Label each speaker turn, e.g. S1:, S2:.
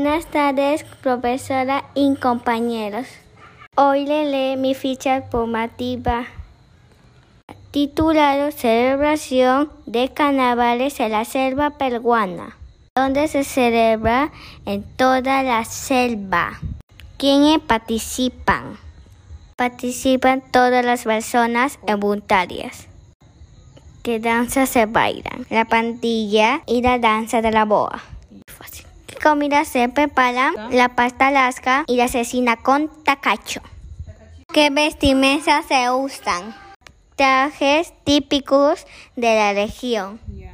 S1: Buenas tardes, profesora y compañeros. Hoy le lee mi ficha formativa titulado Celebración de Carnavales en la Selva Peruana, donde se celebra en toda la selva. ¿Quiénes participan? Participan todas las personas voluntarias. ¿Qué danza se bailan? La pandilla y la danza de la boa. ¿Qué comida se preparan? La pasta lasca y la cecina con tacacho. ¿Qué vestimentas se usan? Trajes típicos de la región.